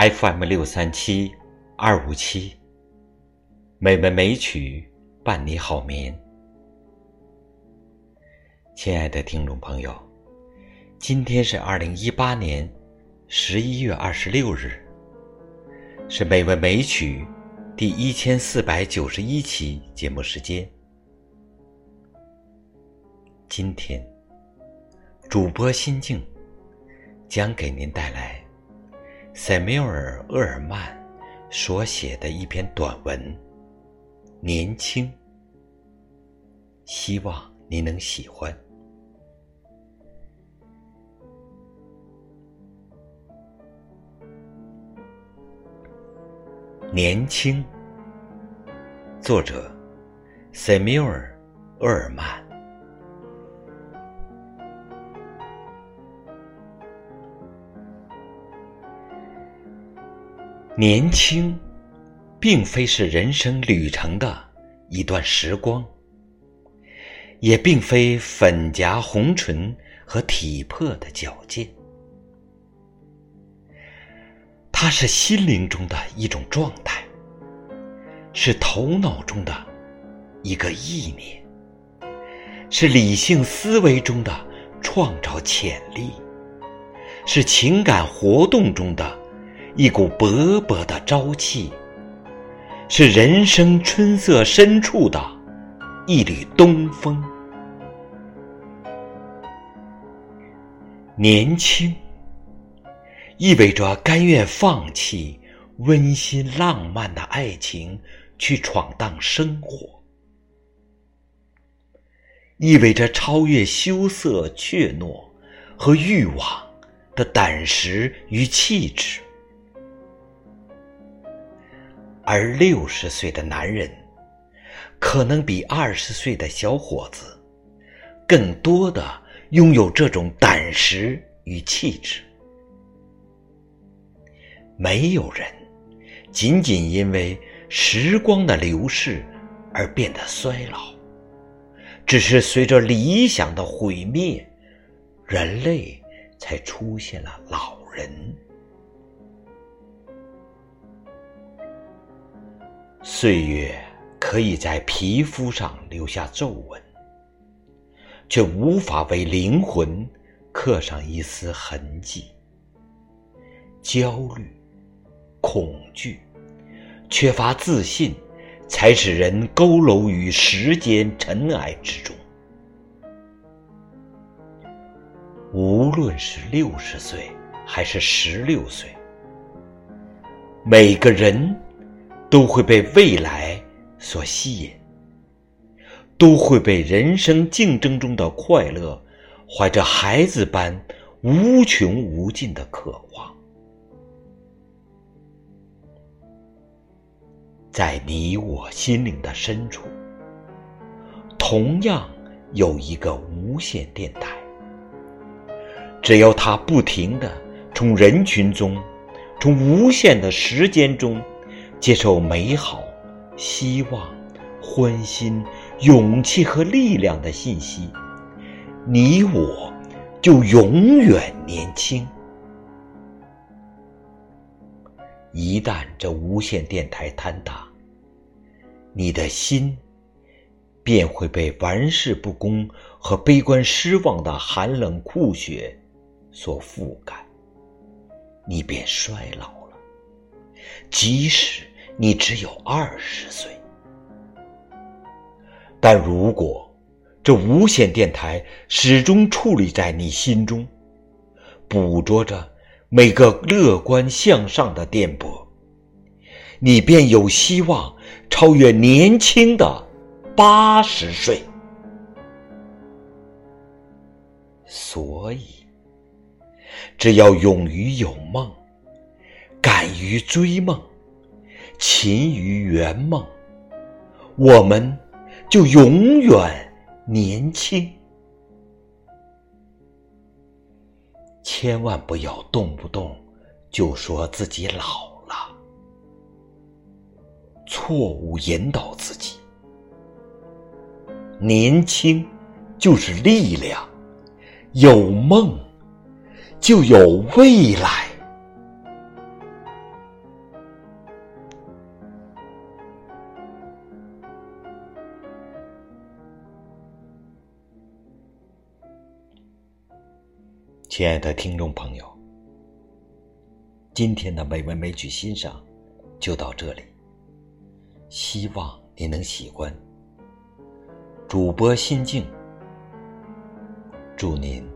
FM 六三七二五七，美文美曲伴你好眠。亲爱的听众朋友，今天是二零一八年十一月二十六日，是美文美曲第一千四百九十一期节目时间。今天，主播心境将给您带来塞缪尔·厄尔曼所写的一篇短文《年轻》，希望您能喜欢。年轻，作者塞缪尔·厄尔曼。年轻，并非是人生旅程的一段时光，也并非粉颊红唇和体魄的矫健，它是心灵中的一种状态，是头脑中的一个意念，是理性思维中的创造潜力，是情感活动中的。一股勃勃的朝气，是人生春色深处的一缕东风。年轻，意味着甘愿放弃温馨浪漫的爱情，去闯荡生活；意味着超越羞涩、怯懦和欲望的胆识与气质。而六十岁的男人，可能比二十岁的小伙子，更多的拥有这种胆识与气质。没有人仅仅因为时光的流逝而变得衰老，只是随着理想的毁灭，人类才出现了老人。岁月可以在皮肤上留下皱纹，却无法为灵魂刻上一丝痕迹。焦虑、恐惧、缺乏自信，才使人佝偻于时间尘埃之中。无论是六十岁还是十六岁，每个人。都会被未来所吸引，都会被人生竞争中的快乐怀着孩子般无穷无尽的渴望。在你我心灵的深处，同样有一个无线电台。只要它不停的从人群中，从无限的时间中。接受美好、希望、欢欣、勇气和力量的信息，你我就永远年轻。一旦这无线电台坍塌，你的心便会被玩世不恭和悲观失望的寒冷酷雪所覆盖，你便衰老了，即使。你只有二十岁，但如果这无线电台始终矗立在你心中，捕捉着每个乐观向上的电波，你便有希望超越年轻的八十岁。所以，只要勇于有梦，敢于追梦。勤于圆梦，我们就永远年轻。千万不要动不动就说自己老了，错误引导自己。年轻就是力量，有梦就有未来。亲爱的听众朋友，今天的美文美曲欣赏就到这里，希望你能喜欢。主播心静，祝您。